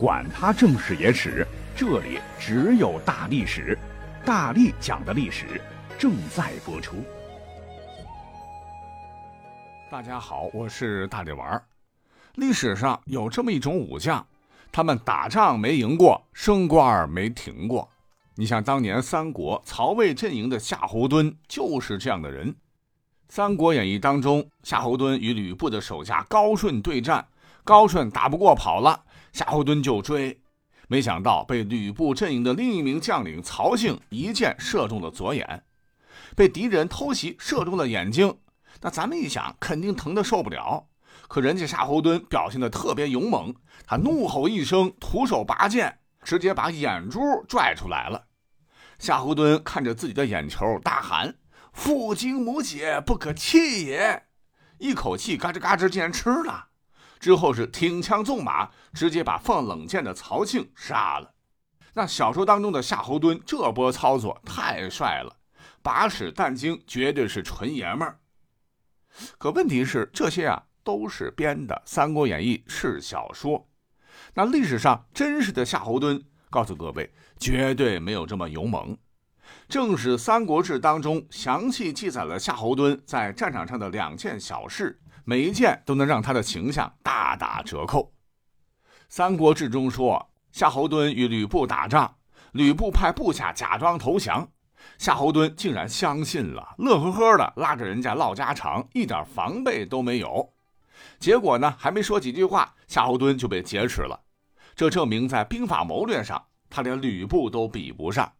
管他正史野史，这里只有大历史，大力讲的历史正在播出。大家好，我是大力丸。历史上有这么一种武将，他们打仗没赢过，升官没停过。你像当年三国曹魏阵营的夏侯惇，就是这样的人。《三国演义》当中，夏侯惇与吕布的手下高顺对战，高顺打不过跑了。夏侯惇就追，没想到被吕布阵营的另一名将领曹性一箭射中了左眼，被敌人偷袭射中了眼睛。那咱们一想，肯定疼得受不了。可人家夏侯惇表现的特别勇猛，他怒吼一声，徒手拔剑，直接把眼珠拽出来了。夏侯惇看着自己的眼球，大喊：“父精母血，不可弃也！”一口气嘎吱嘎吱，竟然吃了。之后是挺枪纵马，直接把放冷箭的曹庆杀了。那小说当中的夏侯惇这波操作太帅了，把屎弹精绝对是纯爷们儿。可问题是这些啊都是编的，《三国演义》是小说。那历史上真实的夏侯惇，告诉各位，绝对没有这么勇猛。正是《三国志》当中详细记载了夏侯惇在战场上的两件小事。每一件都能让他的形象大打折扣。《三国志》中说，夏侯惇与吕布打仗，吕布派部下假装投降，夏侯惇竟然相信了，乐呵呵的拉着人家唠家常，一点防备都没有。结果呢，还没说几句话，夏侯惇就被劫持了。这证明在兵法谋略上，他连吕布都比不上。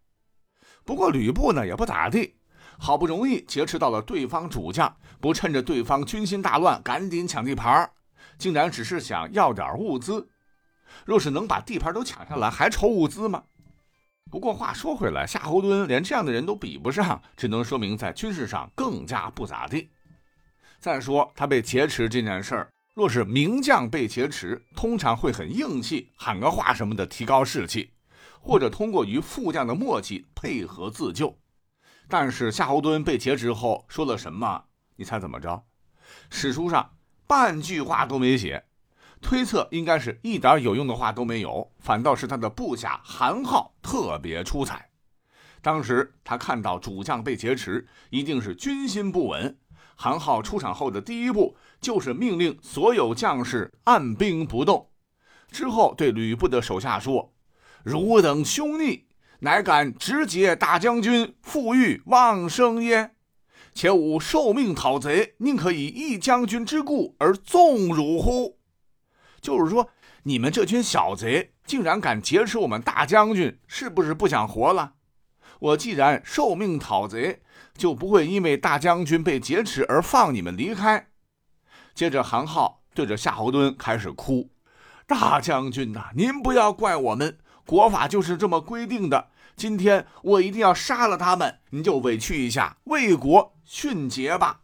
不过吕布呢，也不咋地。好不容易劫持到了对方主将，不趁着对方军心大乱赶紧抢地盘，竟然只是想要点物资。若是能把地盘都抢下来，还愁物资吗？不过话说回来，夏侯惇连这样的人都比不上，只能说明在军事上更加不咋地。再说他被劫持这件事儿，若是名将被劫持，通常会很硬气，喊个话什么的提高士气，或者通过与副将的默契配合自救。但是夏侯惇被劫持后说了什么？你猜怎么着？史书上半句话都没写，推测应该是一点有用的话都没有，反倒是他的部下韩浩特别出彩。当时他看到主将被劫持，一定是军心不稳。韩浩出场后的第一步就是命令所有将士按兵不动，之后对吕布的手下说：“汝等凶逆。”乃敢直劫大将军傅裕望生耶？且吾受命讨贼，宁可以一将军之故而纵辱乎？就是说，你们这群小贼竟然敢劫持我们大将军，是不是不想活了？我既然受命讨贼，就不会因为大将军被劫持而放你们离开。接着，韩浩对着夏侯惇开始哭：“大将军呐，您不要怪我们。”国法就是这么规定的。今天我一定要杀了他们，你就委屈一下，为国殉节吧。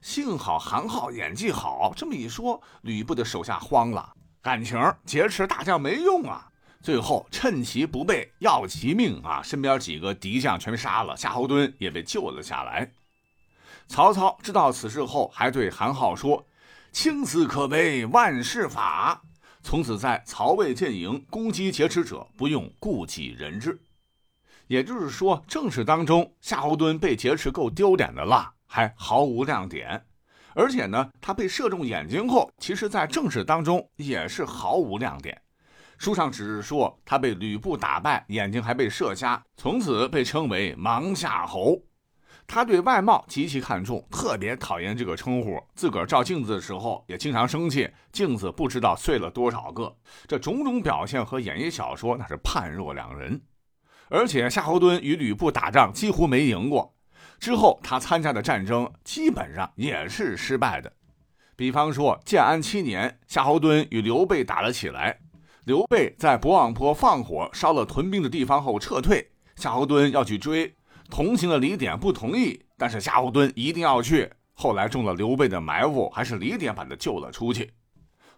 幸好韩浩演技好，这么一说，吕布的手下慌了，感情劫持大将没用啊。最后趁其不备，要其命啊！身边几个敌将全杀了，夏侯惇也被救了下来。曹操知道此事后，还对韩浩说：“青死可为万世法。”从此，在曹魏阵营攻击劫持者，不用顾及人质。也就是说，正史当中夏侯惇被劫持够丢脸的了，还毫无亮点。而且呢，他被射中眼睛后，其实在正史当中也是毫无亮点。书上只是说他被吕布打败，眼睛还被射瞎，从此被称为盲夏侯。他对外貌极其看重，特别讨厌这个称呼。自个儿照镜子的时候也经常生气，镜子不知道碎了多少个。这种种表现和演义小说那是判若两人。而且夏侯惇与吕布打仗几乎没赢过，之后他参加的战争基本上也是失败的。比方说建安七年，夏侯惇与刘备打了起来，刘备在博望坡放火烧了屯兵的地方后撤退，夏侯惇要去追。同行的李典不同意，但是夏侯惇一定要去。后来中了刘备的埋伏，还是李典把他救了出去。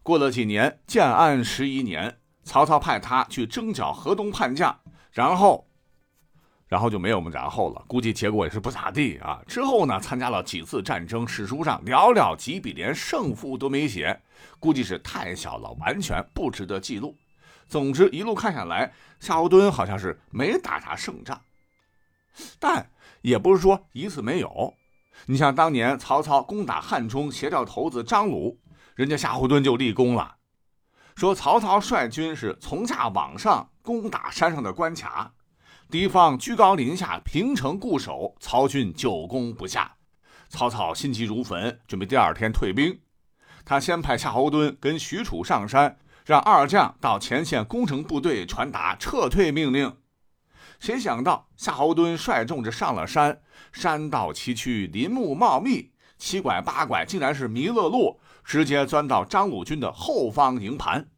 过了几年，建安十一年，曹操派他去征剿河东叛将，然后，然后就没有我们然后了。估计结果也是不咋地啊。之后呢，参加了几次战争，史书上寥寥几笔，连胜负都没写，估计是太小了，完全不值得记录。总之，一路看下来，夏侯惇好像是没打啥胜仗，但也不是说一次没有。你像当年曹操攻打汉中协调头子张鲁，人家夏侯惇就立功了，说曹操率军是从下往上攻打山上的关卡，敌方居高临下，平城固守，曹军久攻不下，曹操心急如焚，准备第二天退兵。他先派夏侯惇跟许褚上山，让二将到前线攻城部队传达撤退命令。谁想到夏侯惇率众着上了山，山道崎岖，林木茂密，七拐八拐，竟然是迷了路，直接钻到张鲁军的后方营盘。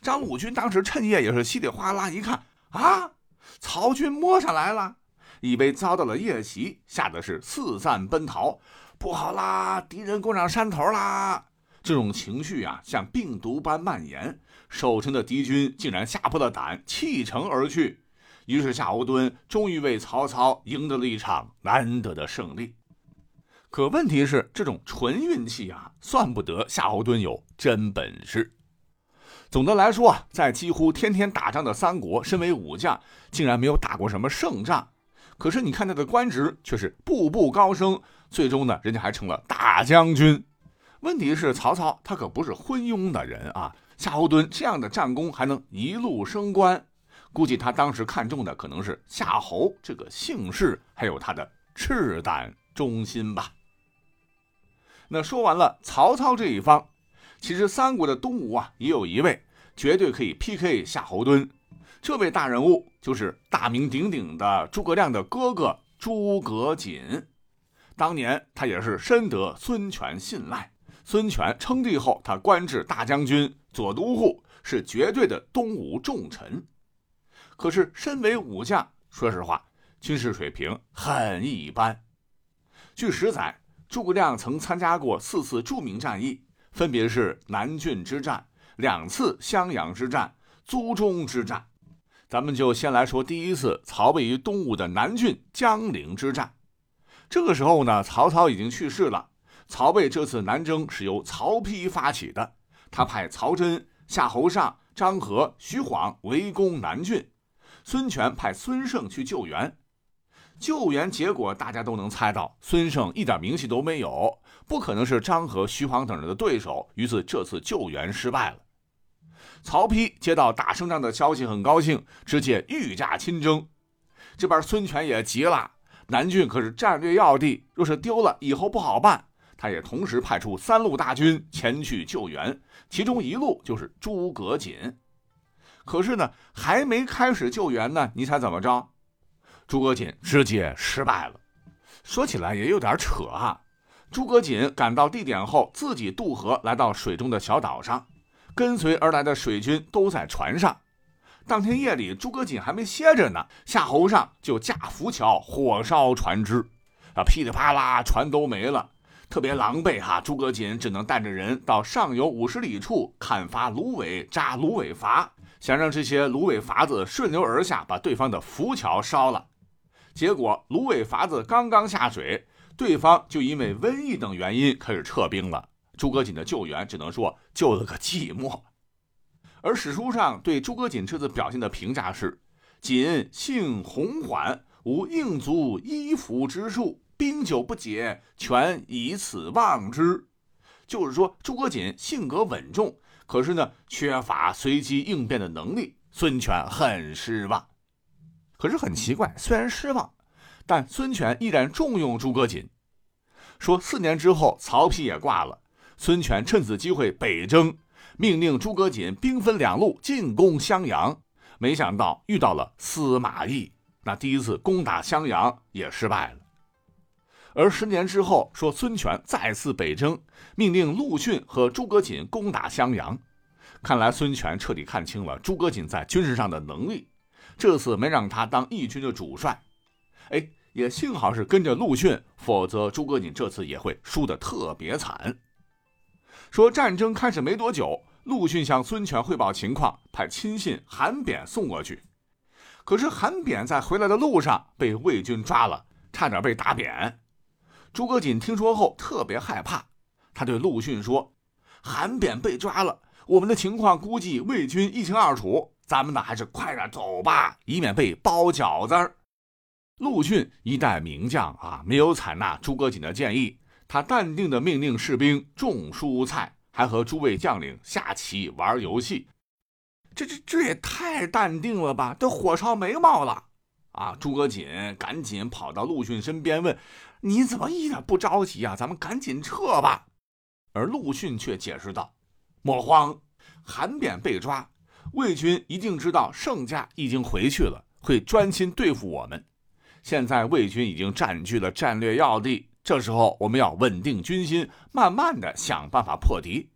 张鲁军当时趁夜也是稀里哗啦一看啊，曹军摸上来了，以为遭到了夜袭，吓得是四散奔逃。不好啦，敌人攻上山头啦！这种情绪啊，像病毒般蔓延，守城的敌军竟然吓破了胆，弃城而去。于是夏侯惇终于为曹操赢得了一场难得的胜利。可问题是，这种纯运气啊，算不得夏侯惇有真本事。总的来说啊，在几乎天天打仗的三国，身为武将，竟然没有打过什么胜仗。可是你看他的官职却是步步高升，最终呢，人家还成了大将军。问题是曹操他可不是昏庸的人啊，夏侯惇这样的战功还能一路升官。估计他当时看中的可能是夏侯这个姓氏，还有他的赤胆忠心吧。那说完了曹操这一方，其实三国的东吴啊，也有一位绝对可以 PK 夏侯惇。这位大人物就是大名鼎鼎的诸葛亮的哥哥诸葛瑾。当年他也是深得孙权信赖，孙权称帝后，他官至大将军、左都护，是绝对的东吴重臣。可是，身为武将，说实话，军事水平很一般。据史载，诸葛亮曾参加过四次著名战役，分别是南郡之战、两次襄阳之战、租中之战。咱们就先来说第一次曹魏于东吴的南郡江陵之战。这个时候呢，曹操已经去世了。曹魏这次南征是由曹丕发起的，他派曹真、夏侯尚、张合、徐晃围攻南郡。孙权派孙胜去救援，救援结果大家都能猜到，孙胜一点名气都没有，不可能是张合、徐晃等人的对手，于是这次救援失败了。曹丕接到打胜仗的消息，很高兴，直接御驾亲征。这边孙权也急了，南郡可是战略要地，若是丢了，以后不好办。他也同时派出三路大军前去救援，其中一路就是诸葛瑾。可是呢，还没开始救援呢，你猜怎么着？诸葛瑾直接失败了。说起来也有点扯啊。诸葛瑾赶到地点后，自己渡河来到水中的小岛上，跟随而来的水军都在船上。当天夜里，诸葛瑾还没歇着呢，夏侯尚就架浮桥火烧船只，啊，噼里啪啦，船都没了，特别狼狈哈。诸葛瑾只能带着人到上游五十里处砍伐芦苇，扎芦苇筏。想让这些芦苇筏子顺流而下，把对方的浮桥烧了。结果芦苇筏子刚刚下水，对方就因为瘟疫等原因开始撤兵了。诸葛瑾的救援只能说救了个寂寞。而史书上对诸葛瑾这次表现的评价是：瑾性宏缓，无应足依服之术，兵久不解，全以此望之。就是说，诸葛瑾性格稳重。可是呢，缺乏随机应变的能力，孙权很失望。可是很奇怪，虽然失望，但孙权依然重用诸葛瑾。说四年之后，曹丕也挂了，孙权趁此机会北征，命令诸葛瑾兵分两路进攻襄阳。没想到遇到了司马懿，那第一次攻打襄阳也失败了。而十年之后，说孙权再次北征，命令陆逊和诸葛瑾攻打襄阳。看来孙权彻底看清了诸葛瑾在军事上的能力，这次没让他当义军的主帅。哎，也幸好是跟着陆逊，否则诸葛瑾这次也会输得特别惨。说战争开始没多久，陆逊向孙权汇报情况，派亲信韩扁送过去。可是韩扁在回来的路上被魏军抓了，差点被打扁。诸葛瑾听说后特别害怕，他对陆逊说：“韩扁被抓了，我们的情况估计魏军一清二楚，咱们呢还是快点走吧，以免被包饺子。陆逊一代名将啊，没有采纳诸葛瑾的建议，他淡定的命令士兵种蔬菜，还和诸位将领下棋玩游戏。这这这也太淡定了吧，都火烧眉毛了啊！诸葛瑾赶紧跑到陆逊身边问：“你怎么一点不着急啊？咱们赶紧撤吧。”而陆逊却解释道：“莫慌，韩扁被抓，魏军一定知道盛家已经回去了，会专心对付我们。”现在魏军已经占据了战略要地，这时候我们要稳定军心，慢慢的想办法破敌。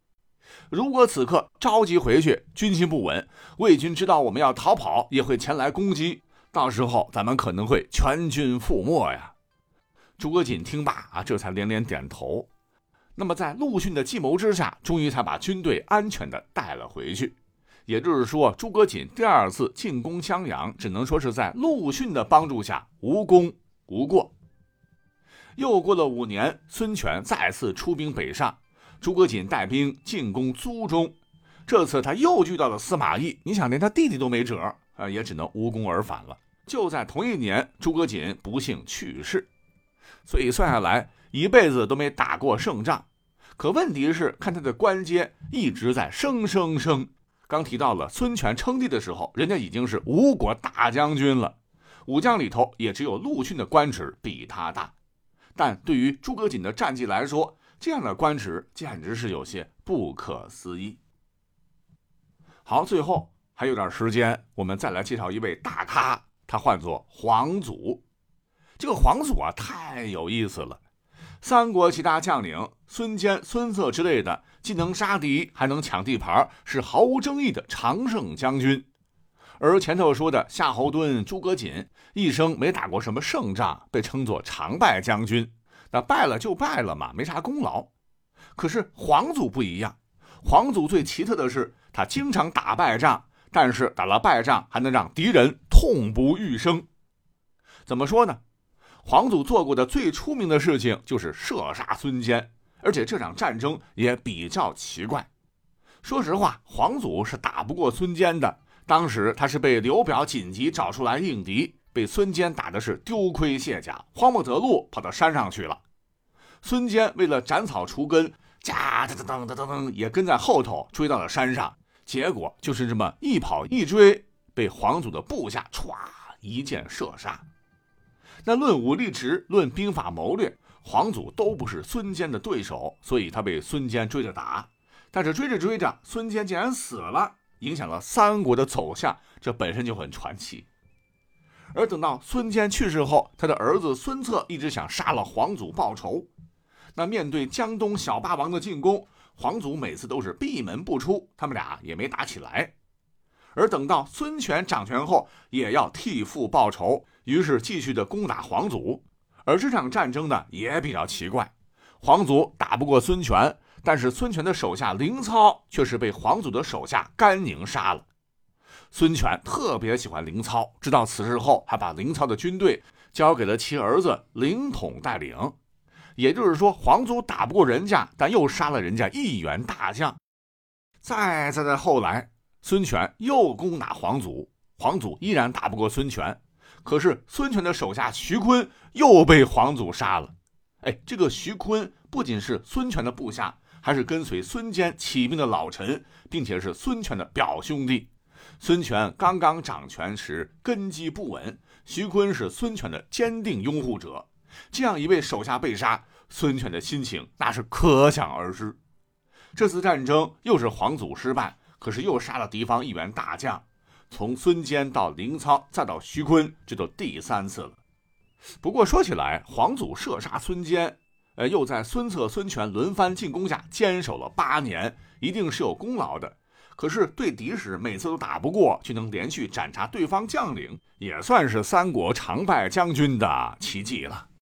如果此刻着急回去，军心不稳，魏军知道我们要逃跑，也会前来攻击，到时候咱们可能会全军覆没呀。诸葛瑾听罢啊，这才连连点头。那么在陆逊的计谋之下，终于才把军队安全的带了回去。也就是说，诸葛瑾第二次进攻襄阳，只能说是在陆逊的帮助下无功无过。又过了五年，孙权再次出兵北上，诸葛瑾带兵进攻租中，这次他又遇到了司马懿，你想连他弟弟都没辙啊，也只能无功而返了。就在同一年，诸葛瑾不幸去世，所以算下来一辈子都没打过胜仗。可问题是，看他的官阶一直在升升升。刚提到了孙权称帝的时候，人家已经是吴国大将军了，武将里头也只有陆逊的官职比他大。但对于诸葛瑾的战绩来说，这样的官职简直是有些不可思议。好，最后还有点时间，我们再来介绍一位大咖，他唤作黄祖。这个黄祖啊，太有意思了。三国其他将领孙坚、孙策之类的，既能杀敌，还能抢地盘，是毫无争议的常胜将军。而前头说的夏侯惇、诸葛瑾，一生没打过什么胜仗，被称作常败将军。那败了就败了嘛，没啥功劳。可是黄祖不一样，黄祖最奇特的是，他经常打败仗，但是打了败仗还能让敌人痛不欲生。怎么说呢？黄祖做过的最出名的事情就是射杀孙坚，而且这场战争也比较奇怪。说实话，黄祖是打不过孙坚的。当时他是被刘表紧急找出来应敌，被孙坚打的是丢盔卸甲，慌不择路，跑到山上去了。孙坚为了斩草除根，加噔噔噔噔噔也跟在后头追到了山上。结果就是这么一跑一追，被黄祖的部下歘一箭射杀。那论武力值，论兵法谋略，黄祖都不是孙坚的对手，所以他被孙坚追着打。但是追着追着，孙坚竟然死了，影响了三国的走向，这本身就很传奇。而等到孙坚去世后，他的儿子孙策一直想杀了黄祖报仇。那面对江东小霸王的进攻，黄祖每次都是闭门不出，他们俩也没打起来。而等到孙权掌权后，也要替父报仇。于是继续的攻打黄祖，而这场战争呢也比较奇怪，黄祖打不过孙权，但是孙权的手下凌操却是被黄祖的手下甘宁杀了。孙权特别喜欢凌操，知道此事后，还把凌操的军队交给了其儿子凌统带领。也就是说，黄祖打不过人家，但又杀了人家一员大将。再再再后来，孙权又攻打黄祖，黄祖依然打不过孙权。可是孙权的手下徐坤又被黄祖杀了。哎，这个徐坤不仅是孙权的部下，还是跟随孙坚起兵的老臣，并且是孙权的表兄弟。孙权刚刚掌权时根基不稳，徐坤是孙权的坚定拥护者。这样一位手下被杀，孙权的心情那是可想而知。这次战争又是黄祖失败，可是又杀了敌方一员大将。从孙坚到凌操，再到徐坤，这都第三次了。不过说起来，黄祖射杀孙坚，呃，又在孙策、孙权轮番进攻下坚守了八年，一定是有功劳的。可是对敌时每次都打不过，却能连续斩杀对方将领，也算是三国常败将军的奇迹了。